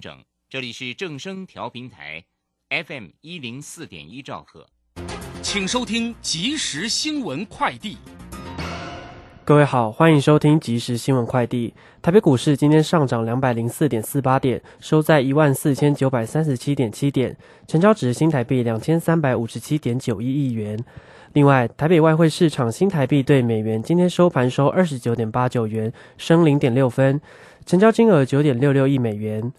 整，这里是正声调频台，FM 一零四点一兆赫，请收听即时新闻快递。各位好，欢迎收听即时新闻快递。台北股市今天上涨两百零四点四八点，收在一万四千九百三十七点七点，成交值新台币两千三百五十七点九一亿元。另外，台北外汇市场新台币对美元今天收盘收二十九点八九元，升零点六分，成交金额九点六六亿美元。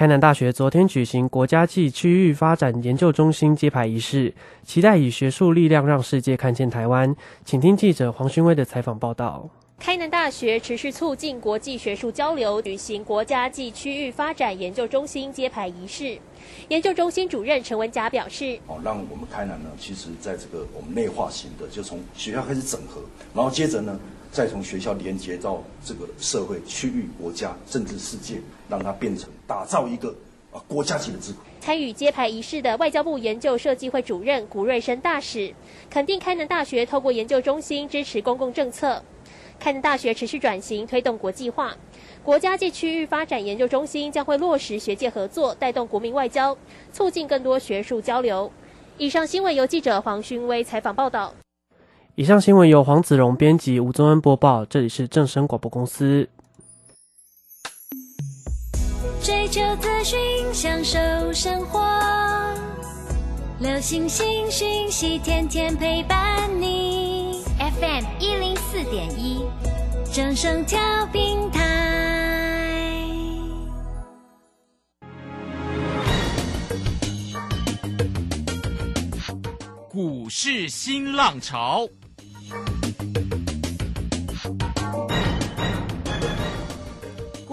开南大学昨天举行国家暨区域发展研究中心揭牌仪式，期待以学术力量让世界看见台湾。请听记者黄勋威的采访报道。开南大学持续促进国际学术交流，举行国家暨区域发展研究中心揭牌仪式。研究中心主任陈文甲表示：“哦，让我们开南呢，其实在这个我们内化型的，就从学校开始整合，然后接着呢，再从学校连接到这个社会、区域、国家、政治世界，让它变成打造一个啊国家级的智库。”参与揭牌仪式的外交部研究设计会主任古瑞生大使肯定开南大学透过研究中心支持公共政策。开南大学持续转型，推动国际化。国家暨区域发展研究中心将会落实学界合作，带动国民外交，促进更多学术交流。以上新闻由记者黄勋威采访报道。以上新闻由黄子荣编辑，吴宗恩播报。这里是正声广播公司。追求资讯，享受生活，流星星讯息，天天陪伴你。FM 一零四点一，正声调平台。股市新浪潮，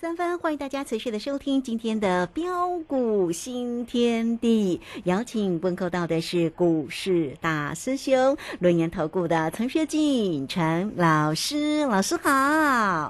三分，欢迎大家持续的收听今天的标股新天地。邀请问候到的是股市大师兄轮研投顾的陈学进陈老师，老师好。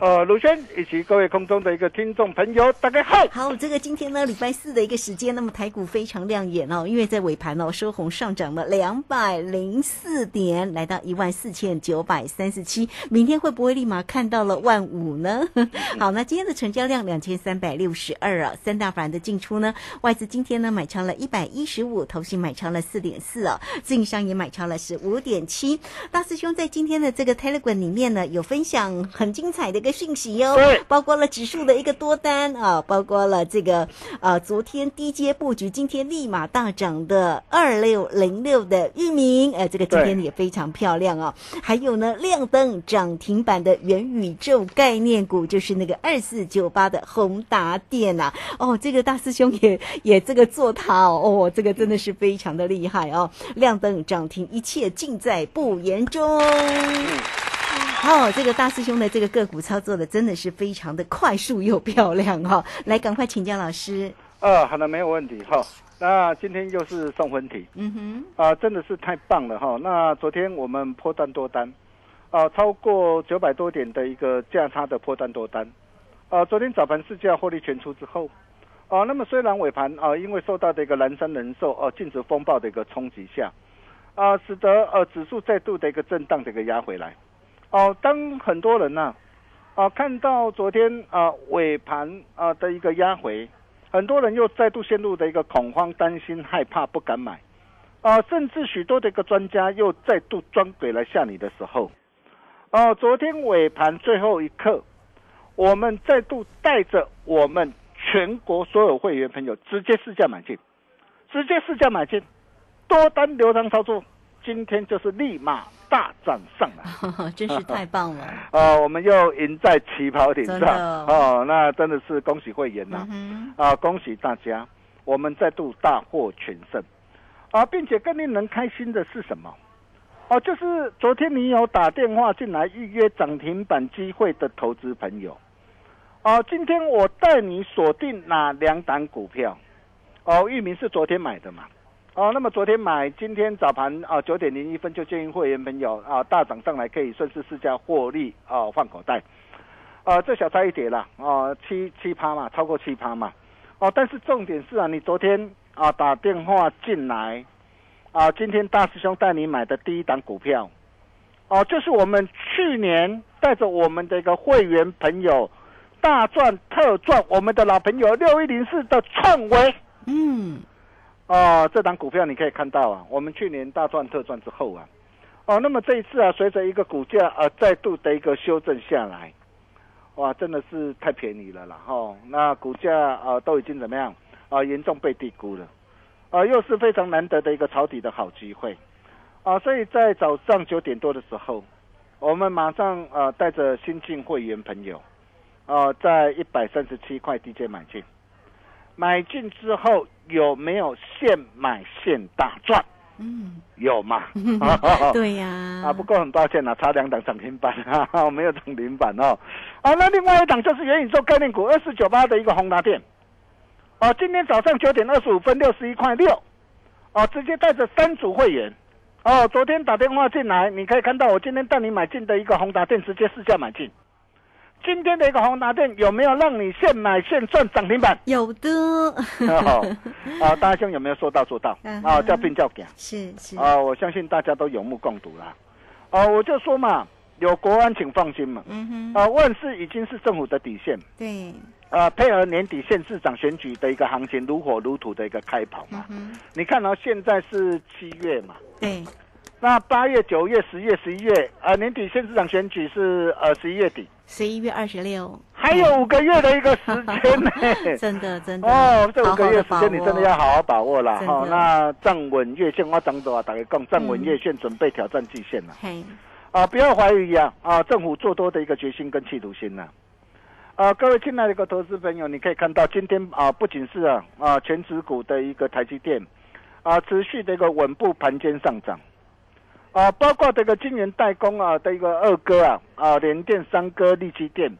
呃，卢轩以及各位空中的一个听众朋友，大家好。好，这个今天呢，礼拜四的一个时间，那么台股非常亮眼哦，因为在尾盘哦收红上涨了两百零四点，来到一万四千九百三十七。明天会不会立马看到了万五呢？好，那今天的成交量两千三百六十二啊，三大法人的进出呢，外资今天呢买超了一百一十五，投信买超了四点四啊，自营商也买超了是五点七。大师兄在今天的这个 Telegram 里面呢，有分享很精彩的一个讯息哟，包括了指数的一个多单啊，包括了这个呃昨天低阶布局，今天立马大涨的二六零六的域名，呃，这个今天也非常漂亮啊，还有呢亮灯涨停板的元宇宙概念股，就是那个二。四九八的宏达电呐，哦，这个大师兄也也这个做它哦，哦，这个真的是非常的厉害哦，亮灯涨停，一切尽在不言中。好，这个大师兄的这个个股操作的真的是非常的快速又漂亮哈，来赶快请教老师。啊，好的，没有问题哈。那今天又是送分题，嗯哼，啊，真的是太棒了哈。那昨天我们破单多单，啊，超过九百多点的一个价差的破单多单。啊，昨天早盘市价获利全出之后，啊，那么虽然尾盘啊，因为受到的一个蓝山人寿哦净值风暴的一个冲击下，啊，使得呃指数再度的一个震荡的一个压回来，哦，当很多人呢，啊，看到昨天啊尾盘啊的一个压回，很多人又再度陷入的一个恐慌、担心、害怕、不敢买，啊，甚至许多的一个专家又再度装鬼来吓你的时候。哦，昨天尾盘最后一刻，我们再度带着我们全国所有会员朋友直接试价买进，直接试价买进，多单流仓操作，今天就是立马大涨上来，真是太棒了！哦，我们又赢在起跑点上。哦，那真的是恭喜会员呐、嗯啊，恭喜大家，我们再度大获全胜。啊，并且更令人开心的是什么？哦，就是昨天你有打电话进来预约涨停板机会的投资朋友，哦，今天我带你锁定哪两档股票？哦，域名是昨天买的嘛？哦，那么昨天买，今天早盘啊九点零一分就建议会员朋友啊大涨上来可以顺势试价获利啊换口袋，啊这小差一跌了啊七七趴嘛，超过七趴嘛，哦，但是重点是啊，你昨天啊打电话进来啊，今天大师兄带你买的第一档股票，哦，就是我们去年带着我们的一个会员朋友大赚特赚，我们的老朋友六一零四的创维。嗯，哦，这档股票你可以看到啊，我们去年大赚特赚之后啊，哦，那么这一次啊，随着一个股价呃再度的一个修正下来，哇，真的是太便宜了啦哈、哦。那股价啊、呃、都已经怎么样？啊、严重被低估了，啊、又是非常难得的一个抄底的好机会。啊，所以在早上九点多的时候，我们马上呃带着新进会员朋友，啊，在一百三十七块 DJ 买进。买进之后有没有现买现大赚？嗯，有嘛？对呀、啊，不过很抱歉啊，差两档涨停板啊，没有涨停板哦。啊，那另外一档就是元宇宙概念股二四九八的一个宏达电，哦、今天早上九点二十五分六十一块六，哦，直接带着三组会员，哦，昨天打电话进来，你可以看到我今天带你买进的一个宏达电，直接试价买进。今天的一个宏达电有没有让你现买现赚涨停板？有的，哦，啊，大兄有没有说到做到？嗯啊，叫病叫讲。是是，啊，我相信大家都有目共睹啦。啊，我就说嘛，有国安请放心嘛。嗯哼，啊，万事已经是政府的底线。对，啊，配合年底县市长选举的一个行情如火如荼的一个开跑嘛。嗯你看哦，现在是七月嘛，对，那八月、九月、十月、十一月，啊，年底县市长选举是呃十一月底，十一月二十六，还有五个月的一个时间呢。真的真的哦，这五个月时间你真的要好好把握啦。真的哈、那站稳月线，我张总啊，大家讲站稳月线，准备挑战季线了。嘿，啊，不要怀疑啊啊，政府做多的一个决心跟企图心呐、啊。各位亲爱的一个投资朋友，你可以看到今天啊，不仅是啊啊全指股的一个台积电啊，持续的一个稳步盘间上涨啊，包括这个晶圆代工啊的一个二哥啊啊联电、三哥、力基电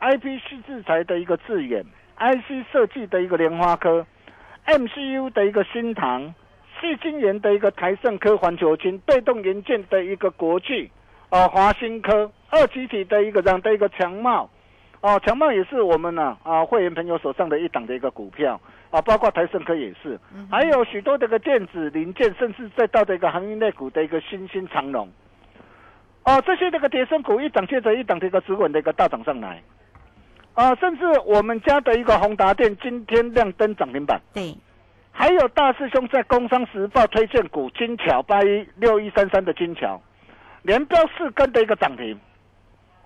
，IPC 制裁的一个智远，IC 设计的一个莲花科，MCU 的一个新唐，细晶圆的一个台盛科、环球金，被动元件的一个国巨。啊，华新科二集体的一个这样的一个强茂，哦，强茂也是我们呢啊会员朋友手上的一档的一个股票啊，包括台盛科也是，还有许多这个电子零件，甚至再到这个行业类股的一个新兴长龙，哦，这些这个跌升股一涨接着一涨的一个止稳的一个大涨上来，啊，甚至我们家的一个宏达电今天亮灯涨停板，对，还有大师兄在《工商时报》推荐股金桥八一六一三三的金桥。连标四根的一个涨停，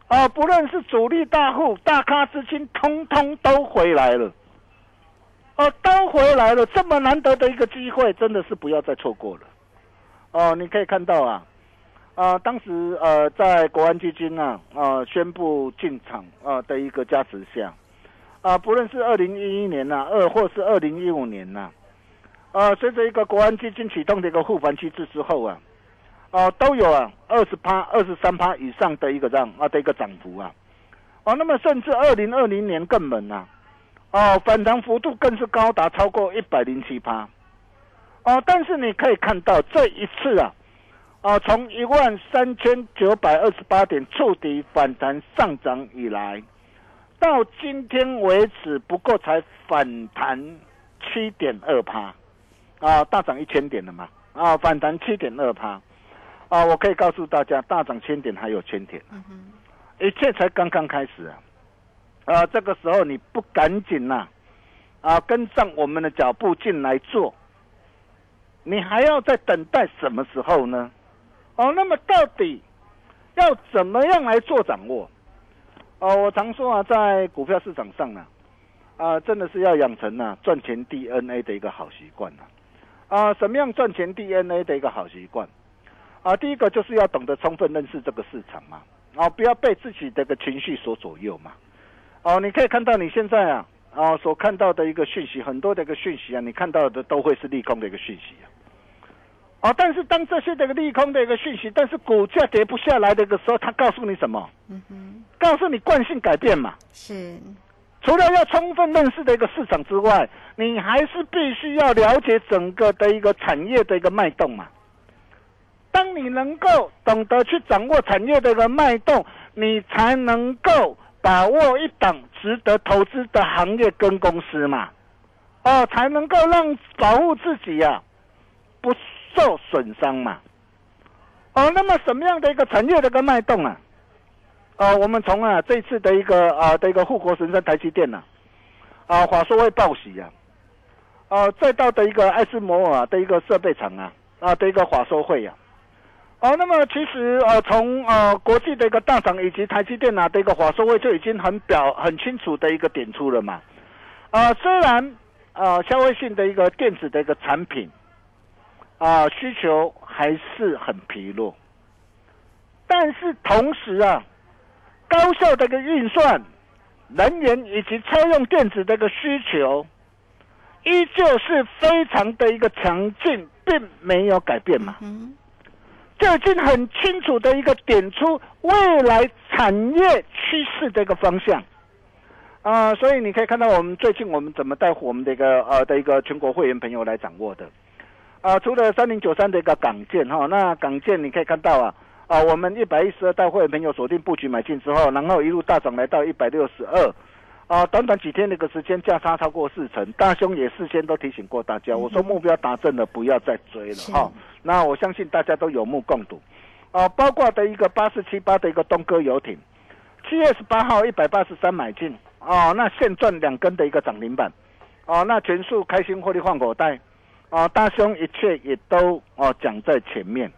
啊，不论是主力大户、大咖资金，通通都回来了，哦、都回来了，这么难得的一个机会，真的是不要再错过了。哦、你可以看到啊，啊、当时呃，在国安基金啊，啊、宣布进场啊、的一个加持下，啊、不论是二零一一年呐、二或是二零一五年呐、啊，随着一个国安基金启动的一个护盘机制之后啊。哦，都有啊，二十趴、二十三趴以上的一个这样啊的一个涨幅啊，哦，那么甚至二零二零年更猛、啊，哦，反弹幅度更是高达超过一百零七趴，哦，但是你可以看到这一次啊，哦，从一万三千九百二十八点触底反弹上涨以来，到今天为止不过才反弹七点二趴，啊，大涨一千点了嘛，啊，反弹七点二趴。啊，我可以告诉大家，大涨千点还有千点，一切才刚刚开始啊！啊，这个时候你不赶紧呐、啊，跟上我们的脚步进来做，你还要再等待什么时候呢？哦，那么到底要怎么样来做掌握？哦，我常说啊，在股票市场上呢，啊，真的是要养成呢赚钱 DNA 的一个好习惯呢。啊，什么样赚钱 DNA 的一个好习惯？啊，第一个就是要懂得充分认识这个市场嘛，啊，不要被自己的个情绪所左右嘛。哦，你可以看到你现在啊，啊，所看到的一个讯息，很多的一个讯息啊，你看到的都会是利空的一个讯息啊。哦，但是当这些这个利空的一个讯息，但是股价跌不下来的一个时候，它告诉你什么？嗯哼，告诉你惯性改变嘛。是。除了要充分认识的一个市场之外，你还是必须要了解整个的一个产业的一个脉动嘛。当你能够懂得去掌握产业的一个脉动，你才能够把握一档值得投资的行业跟公司嘛。哦，才能够让保护自己呀，不。受损伤嘛？哦，那么什么样的一个产业的一个脉动啊？呃，我们从啊这次的一个啊的一个护国神山台积电呐，啊华硕会报喜呀，啊再到的一个爱斯摩尔的一个设备厂啊啊的一个华硕会呀，哦，那么其实呃从呃国际的一个大涨以及台积电啊的一个华硕会就已经很表很清楚的一个点出了嘛，啊虽然呃消费性的一个电子的一个产品。啊，需求还是很疲弱，但是同时啊，高效的一个运算、能源以及车用电子的一个需求，依旧是非常的一个强劲，并没有改变嘛。嗯，就已经很清楚的一个点出未来产业趋势的一个方向。啊，所以你可以看到我们最近我们怎么带我们的一个呃的一个全国会员朋友来掌握的。啊，除了三零九三的一个港建哈，那港建你可以看到啊，啊，我们一百一十二大会员朋友锁定布局买进之后，然后一路大涨来到一百六十二，啊，短短几天的一个时间价差超过四成，大兄也事先都提醒过大家，我说目标达成了不要再追了哈，那我相信大家都有目共睹，啊，包括的一个八四七八的一个东哥游艇，七月十八号一百八十三买进，啊，那现赚两根的一个涨停板，啊，那全数开心获利换口袋。啊，大兄一切也都哦讲在前面，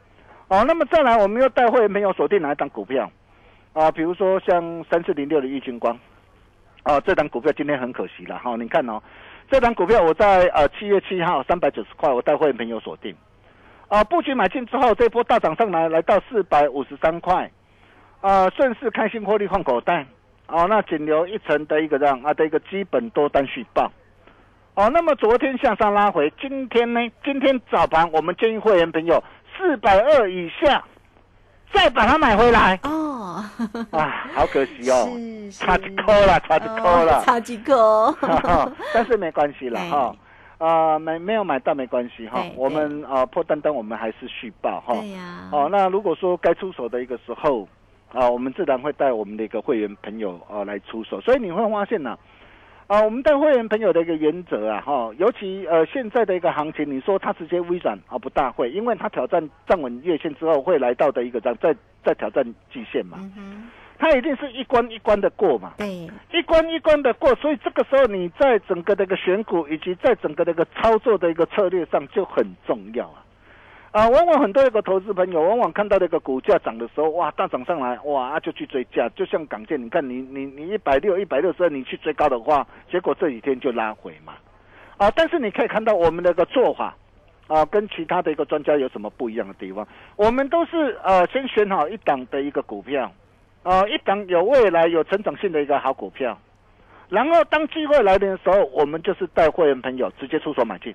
哦，那么再来，我们又带会没有锁定哪一档股票？啊，比如说像三四零六的玉金光，啊，这档股票今天很可惜了哈。你看哦，这档股票我在呃七月七号三百九十块，我带会员朋友锁定，啊，布局买进之后，这波大涨上来，来到四百五十三块，啊，顺势开心获利换口袋，哦，那仅留一层的一个让啊的一个基本多单续报。哦，那么昨天向上拉回，今天呢？今天早盘我们建议会员朋友四百二以下再把它买回来。哦，啊，好可惜哦，差几颗了，差几颗了，差几颗。但是没关系了 哈，啊，没没有买到没关系哈，我们啊破单单我们还是续报哈。对呀。哦，那如果说该出手的一个时候啊，我们自然会带我们的一个会员朋友啊来出手，所以你会发现呢。啊，我们带会员朋友的一个原则啊，哈，尤其呃现在的一个行情，你说它直接微转啊，不大会，因为它挑战站稳月线之后会来到的一个样，再再挑战季线嘛，它一定是一关一关的过嘛，对，一关一关的过，所以这个时候你在整个的一个选股以及在整个的一个操作的一个策略上就很重要啊。啊，往往很多一个投资朋友，往往看到那个股价涨的时候，哇，大涨上来，哇，就去追价，就像港建，你看你你你一百六、一百六十二，你去追高的话，结果这几天就拉回嘛。啊，但是你可以看到我们的一个做法，啊，跟其他的一个专家有什么不一样的地方？我们都是呃，先选好一档的一个股票，啊，一档有未来、有成长性的一个好股票，然后当机会来临的时候，我们就是带会员朋友直接出手买进。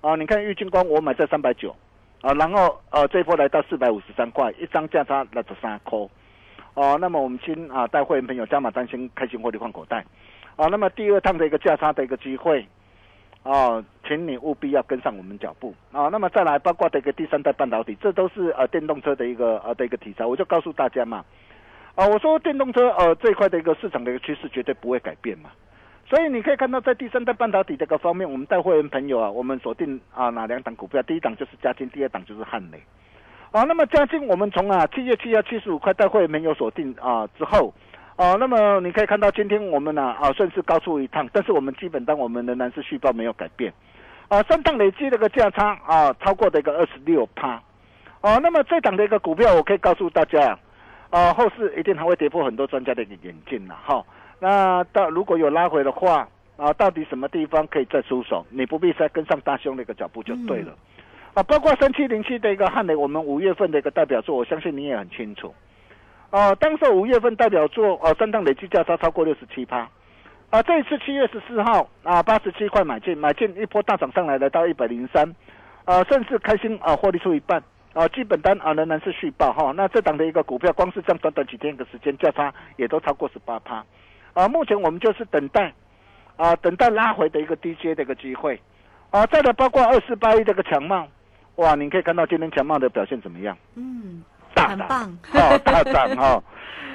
啊，你看玉金光，我买在三百九。啊，然后呃，这一波来到四百五十三块，一张价差六十三块，哦，那么我们先啊带会员朋友加码单，先开心获利换口袋，啊，那么第二趟的一个价差的一个机会，啊，请你务必要跟上我们脚步，啊，那么再来包括的一个第三代半导体，这都是呃电动车的一个呃的一个题材，我就告诉大家嘛，啊，我说电动车呃这一块的一个市场的一个趋势绝对不会改变嘛。所以你可以看到，在第三代半导体这个方面，我们带会员朋友啊，我们锁定啊哪两档股票？第一档就是嘉金，第二档就是汉雷。啊，那么嘉金我们从啊七月七号七十五块带会员朋友锁定啊之后，啊，那么你可以看到今天我们呢啊顺势高出一趟，但是我们基本单我们仍然是续报没有改变。啊，三档累计这个价差啊超过的一个二十六趴。啊，那么这档的一个股票，我可以告诉大家。啊，后市一定还会跌破很多专家的一个眼镜了哈。那到如果有拉回的话啊，到底什么地方可以再出手？你不必再跟上大兄的一个脚步就对了。啊，包括三七零七的一个汉雷，我们五月份的一个代表作，我相信你也很清楚。哦，当时五月份代表作哦，三档累计价差超过六十七趴。啊，这一次七月十四号啊，八十七块买进，买进一波大涨上来，来到一百零三，啊，甚至开心啊，获利出一半。啊，基本单啊仍然是续报哈。那这档的一个股票，光是这样短短几天的时间，价差也都超过十八趴。啊，目前我们就是等待啊，等待拉回的一个低阶的一个机会。啊，再来包括二四八一这个强茂，哇，你可以看到今天强茂的表现怎么样？嗯，大涨，哦，大涨哈。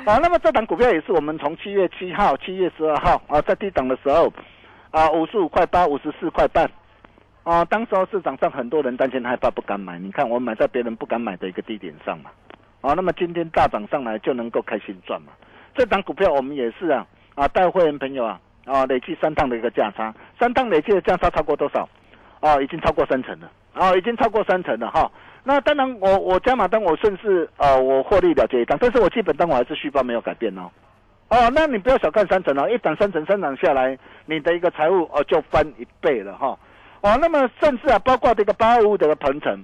啊，那么这档股票也是我们从七月七号、七月十二号啊，在低档的时候啊，五十五块八、五十四块半。啊，当时候市场上很多人担心害怕不敢买，你看我买在别人不敢买的一个低点上嘛，啊，那么今天大涨上来就能够开心赚嘛。这档股票我们也是啊，啊带会员朋友啊，啊累计三趟的一个价差，三趟累计的价差超过多少？啊，已经超过三成了，啊，已经超过三成了哈。那当然我我加码单我顺势呃我获利了结一张，但是我基本单我还是续报没有改变哦。哦，那你不要小看三成哦，一档三成三涨下来，你的一个财务哦就翻一倍了哈。哦，那么甚至啊，包括这个八二五的鹏程，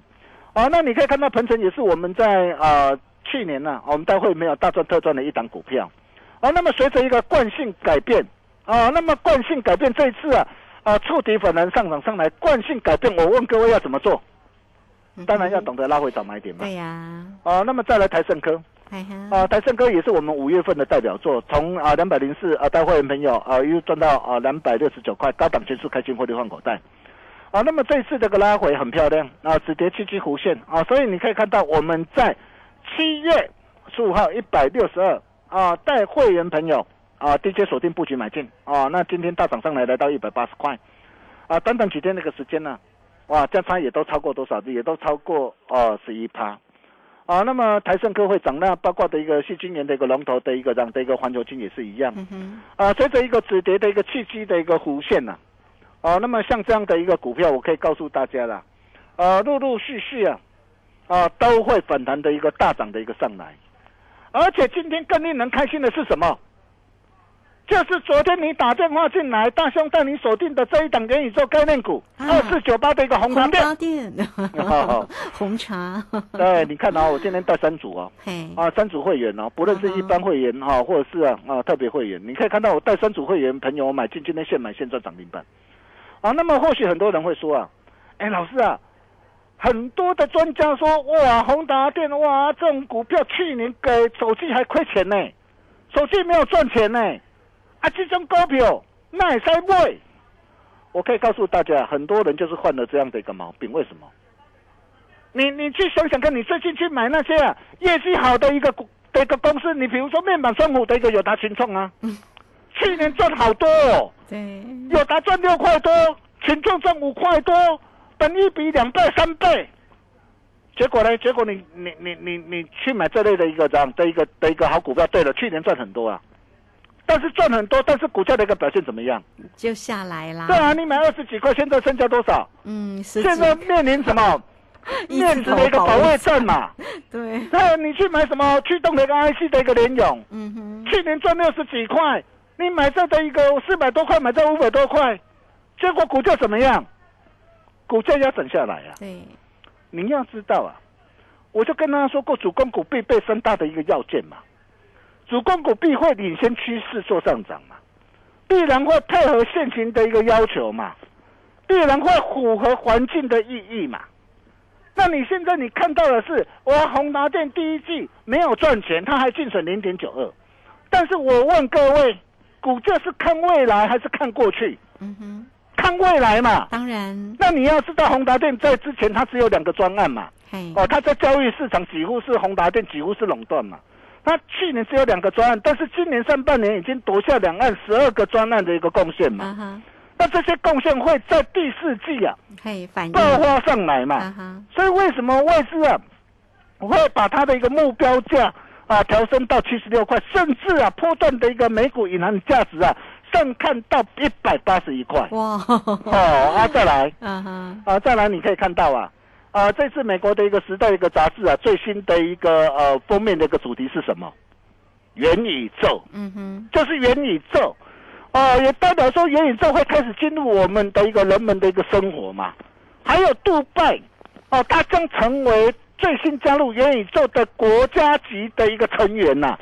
啊，那你可以看到鹏程也是我们在啊去年呢，我们大会没有大赚特赚的一档股票，啊，那么随着一个惯性改变，啊，那么惯性改变这一次啊，啊触底反弹上涨上来，惯性改变，我问各位要怎么做？当然要懂得拉回找买点嘛。对呀。啊，那么再来台盛科，啊，台盛科也是我们五月份的代表作，从啊两百零四啊带会员朋友啊又赚到啊两百六十九块，高档全数开心获利换口袋。啊，那么这次这个拉回很漂亮啊，止跌七七弧线啊，所以你可以看到我们在七月十五号一百六十二啊，带会员朋友啊直接锁定布局买进啊，那今天大涨上来来到一百八十块啊，短短几天那个时间呢，哇，价差也都超过多少？也都超过二十一趴啊。那么台盛科会涨，那包括的一个细晶圆的一个龙头的一个这样的一个环球金也是一样啊，随着一个止跌的一个契机的一个弧线呢。啊，那么像这样的一个股票，我可以告诉大家了，啊，陆陆续续啊，啊，都会反弹的一个大涨的一个上来，而且今天更令人开心的是什么？就是昨天你打电话进来，大兄带你锁定的这一档元宇宙概念股二四九八的一个红茶店，红茶。对，你看啊，我今天带三组哦，啊，三组会员哦，不论是一般会员哈，或者是啊啊特别会员，你可以看到我带三组会员朋友买进，今天现买现赚涨停板。啊，那么或许很多人会说啊，哎，老师啊，很多的专家说，哇，宏达电哇，这种股票去年给手机还亏钱呢，手机没有赚钱呢，啊，这种股票那也才买。我可以告诉大家，很多人就是患了这样的一个毛病，为什么？你你去想想看，你最近去买那些啊业绩好的一个股的一个公司，你比如说面板双虎的一个友达群创啊。去年赚好多，哦，对，有达赚六块多，群众赚五块多，等一比两倍三倍，结果呢？结果你你你你你去买这类的一个这样的一个的一个好股票，对了，去年赚很多啊，但是赚很多，但是股价的一个表现怎么样？就下来啦。对啊，你买二十几块，现在剩下多少？嗯，现在面临什么？面子的一个保卫战嘛。对。那，你去买什么驱动的一个 IC 的一个联勇？嗯哼。去年赚六十几块。你买这的一个四百多块，买这五百多块，结果股价怎么样？股价要等下来啊！对，你要知道啊，我就跟他说过，主攻股必备三大的一个要件嘛。主攻股必会领先趋势做上涨嘛，必然会配合现行的一个要求嘛，必然会符合环境的意义嘛。那你现在你看到的是，我宏达电第一季没有赚钱，它还净损零点九二，但是我问各位。股价是看未来还是看过去？嗯哼，看未来嘛。当然。那你要知道，宏达电在之前它只有两个专案嘛。哦，它在交易市场几乎是宏达电几乎是垄断嘛。它去年只有两个专案，但是今年上半年已经夺下两岸十二个专案的一个贡献嘛。那这些贡献会在第四季啊，爆发上来嘛。所以为什么外资啊，会把它的一个目标价？啊，调升到七十六块，甚至啊，波段的一个美股银行价值啊，上看到一百八十一块。哇！哦，啊，再来，嗯哼，啊，再来，你可以看到啊，啊，这次美国的一个时代一个杂志啊，最新的一个呃封面的一个主题是什么？元宇宙，嗯哼，就是元宇宙，哦，也代表说元宇宙会开始进入我们的一个人们的一个生活嘛。还有杜拜，哦，它将成为最新加入元宇宙的国家级的一个成员呐。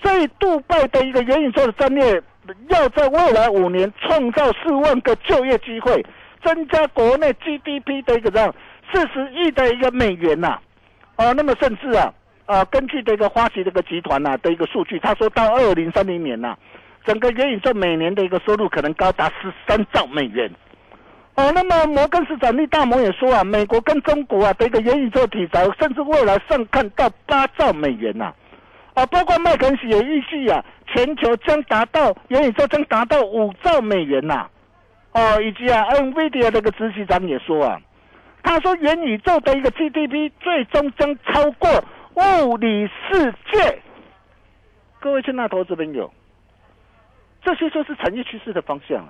所以，杜拜的一个元宇宙的战略，要在未来五年创造四万个就业机会，增加国内 GDP 的一个这样四十亿的一个美元呐。哦，那么甚至啊，啊，根据这个花旗这个集团呐的一个数据，他说到二零三零年呐，整个元宇宙每年的一个收入可能高达十三兆美元。哦，那么摩根士丹利大摩也说啊，美国跟中国啊的一个元宇宙题材，甚至未来上看到八兆美元呐。啊，包括麦肯锡也预计啊，全球将达到元宇宙将达到五兆美元呐。哦，以及啊，NVIDIA 这个执行长也说啊，他说元宇宙的一个 GDP 最终将超过物理世界。各位亲爱的投资朋友，这些就是产业趋势的方向。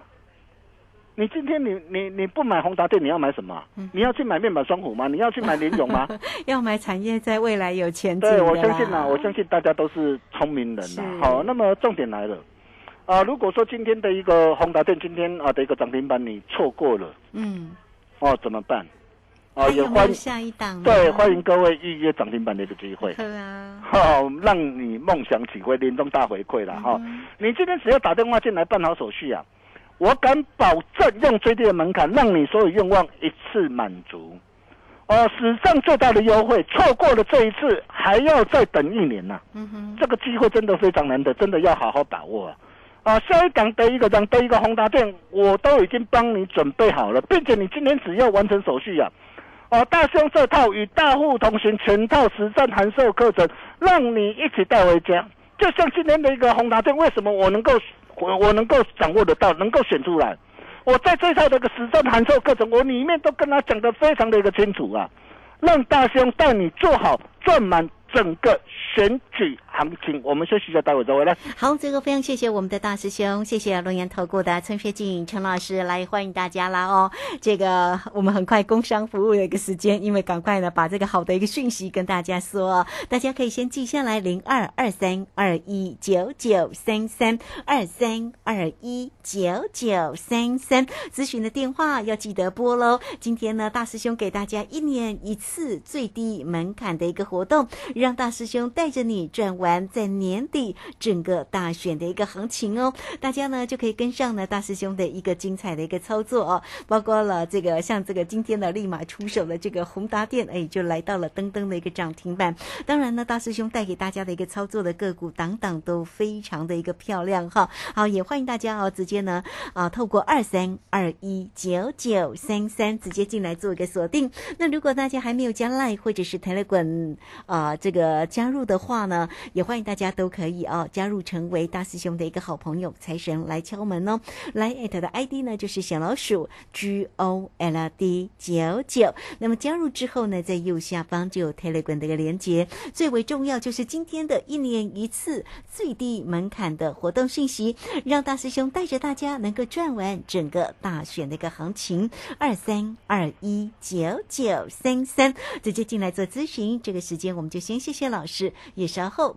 你今天你你你不买宏达电，你要买什么？你要去买面板双虎吗？你要去买联咏吗？要买产业在未来有前景对，我相信啊，我相信大家都是聪明人呐。好，那么重点来了啊！如果说今天的一个宏达电今天啊的一个涨停板你错过了，嗯，哦怎么办？啊，也欢下一档对，欢迎各位预约涨停板的一个机会。对啊，好，让你梦想起飞年终大回馈了哈！你今天只要打电话进来办好手续啊。我敢保证，用最低的门槛，让你所有愿望一次满足。哦，史上最大的优惠，错过了这一次，还要再等一年呐。嗯哼，这个机会真的非常难得，真的要好好把握啊！啊，下一档的一个涨的一个宏达店，我都已经帮你准备好了，并且你今天只要完成手续啊，哦，大兄这套与大户同行全套实战函授课程，让你一起带回家。就像今天的一个宏达店，为什么我能够？我我能够掌握得到，能够选出来。我在这套这个实战函授课程，我里面都跟他讲得非常的一个清楚啊，让大兄带你做好赚满。整个选举行情，我们休息一下，待会再回来。好，这个非常谢谢我们的大师兄，谢谢龙岩投顾的陈学静陈老师来欢迎大家啦哦。这个我们很快工商服务的一个时间，因为赶快呢把这个好的一个讯息跟大家说，大家可以先记下来零二二三二一九九三三二三二一九九三三咨询的电话要记得拨喽。今天呢，大师兄给大家一年一次最低门槛的一个活动。让大师兄带着你转完在年底整个大选的一个行情哦，大家呢就可以跟上呢大师兄的一个精彩的一个操作哦，包括了这个像这个今天的立马出手的这个宏达电，哎，就来到了登登的一个涨停板。当然呢，大师兄带给大家的一个操作的个股，档档都非常的一个漂亮哈。好，也欢迎大家哦，直接呢啊，透过二三二一九九三三直接进来做一个锁定。那如果大家还没有加 Line 或者是 Telegram 啊，这个加入的话呢，也欢迎大家都可以哦，加入成为大师兄的一个好朋友，财神来敲门哦。来艾特的 ID 呢就是小老鼠 G O L D 九九。那么加入之后呢，在右下方就有 Telegram 的一个连接。最为重要就是今天的一年一次最低门槛的活动信息，让大师兄带着大家能够赚完整个大选的一个行情。二三二一九九三三，直接进来做咨询。这个时间我们就先。谢谢老师，也稍后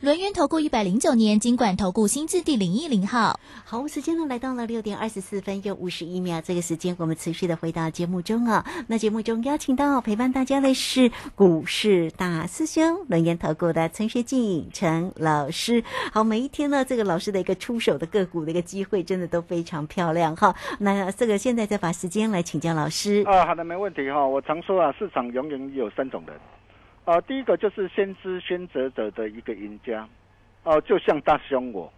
轮源投顾一百零九年金管投顾新字第零一零号。好，时间呢来到了六点二十四分又五十一秒，这个时间我们持续的回到节目中啊。那节目中邀请到陪伴大家的是股市大师兄轮源投顾的陈学进陈老师。好，每一天呢，这个老师的一个出手的个股的一个机会，真的都非常漂亮哈。那这个现在再把时间来请教老师啊，好的，没问题哈。我常说啊，市场永远有三种人啊，第一个就是先知先觉者的一个赢家哦，就像大师兄我。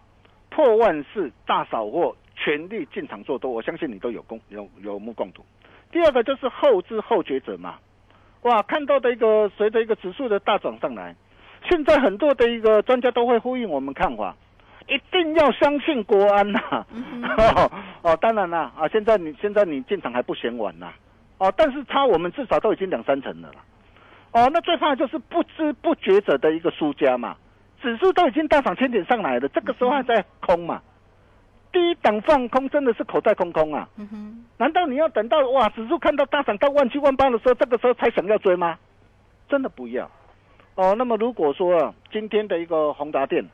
破万事大扫货，全力进场做多，我相信你都有共有有目共睹。第二个就是后知后觉者嘛，哇，看到的一个随着一个指数的大涨上来，现在很多的一个专家都会呼应我们看法，一定要相信国安呐。哦，当然啦，啊，现在你现在你进场还不嫌晚呐，哦，但是差我们至少都已经两三成了啦。哦，那最怕就是不知不觉者的一个输家嘛。指数都已经大涨千点上来了，这个时候还在空嘛？低档放空真的是口袋空空啊！难道你要等到哇指数看到大涨到万七万八的时候，这个时候才想要追吗？真的不要哦。那么如果说今天的一个宏达电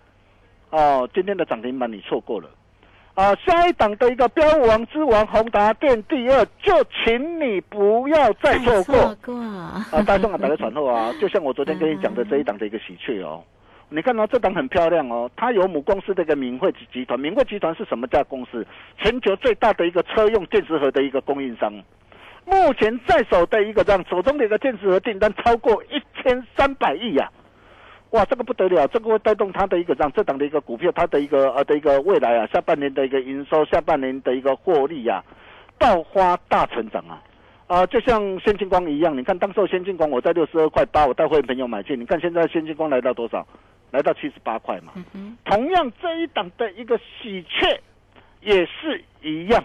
哦，今天的涨停板你错过了啊，下一档的一个标王之王宏达电第二，就请你不要再错过啊！大众啊，打个传后啊，就像我昨天跟你讲的这一档的一个喜鹊哦。你看到这档很漂亮哦，它有母公司的一个明汇集团，明汇集团是什么家公司？全球最大的一个车用电池盒的一个供应商，目前在手的一个这样手中的一个电池盒订单超过一千三百亿呀！哇，这个不得了，这个会带动它的一个这样这档的一个股票，它的一个呃的一个未来啊，下半年的一个营收，下半年的一个获利呀，爆发大成长啊！啊，就像先进光一样，你看当时先进光我在六十二块八，我带会朋友买进，你看现在先进光来到多少？来到七十八块嘛，同样这一档的一个喜鹊也是一样，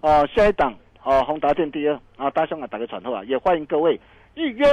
哦，下一档哦，宏达电第二啊，大兄啊，打个传呼啊，也欢迎各位预约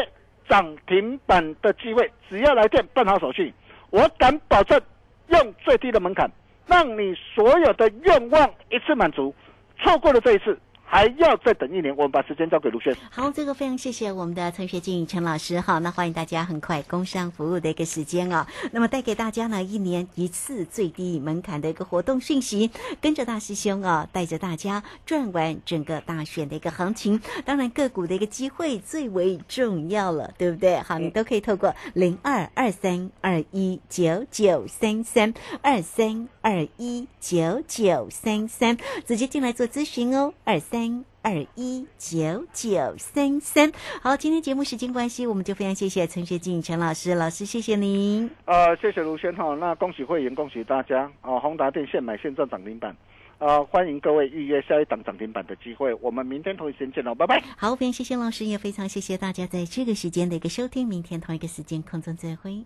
涨停板的机会，只要来电办好手续，我敢保证用最低的门槛，让你所有的愿望一次满足，错过了这一次。还要再等一年，我们把时间交给卢轩。好，这个非常谢谢我们的陈学静陈老师。好，那欢迎大家很快工商服务的一个时间啊，那么带给大家呢一年一次最低门槛的一个活动讯息，跟着大师兄啊，带着大家转完整个大选的一个行情。当然个股的一个机会最为重要了，对不对？好，你都可以透过零二二三二一九九三三二三二一九九三三直接进来做咨询哦，二三。二一九九三三，好，今天节目时间关系，我们就非常谢谢陈学静陈老师，老师谢谢您。呃，谢谢卢轩哈，那恭喜会员，恭喜大家啊！宏达电现买现赚涨停板，啊，欢迎各位预约下一档涨停板的机会，我们明天同一时间见喽，拜拜。好，非常谢谢老师，也非常谢谢大家在这个时间的一个收听，明天同一个时间空中再会。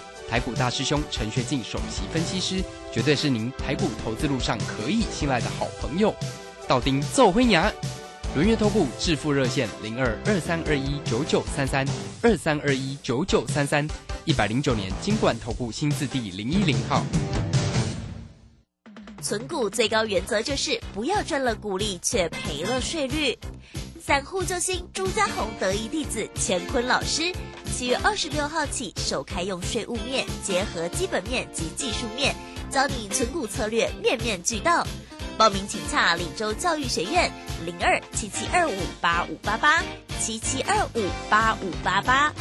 台股大师兄陈学进首席分析师，绝对是您台股投资路上可以信赖的好朋友。道丁奏辉牙，轮月投顾致富热线零二二三二一九九三三二三二一九九三三，一百零九年金管投顾新字第零一零号。存股最高原则就是不要赚了股利却赔了税率。散户救星朱家红得意弟子乾坤老师，七月二十六号起首开用税务面结合基本面及技术面，教你存股策略面面俱到。报名请洽李州教育学院零二七七二五八五八八七七二五八五八八。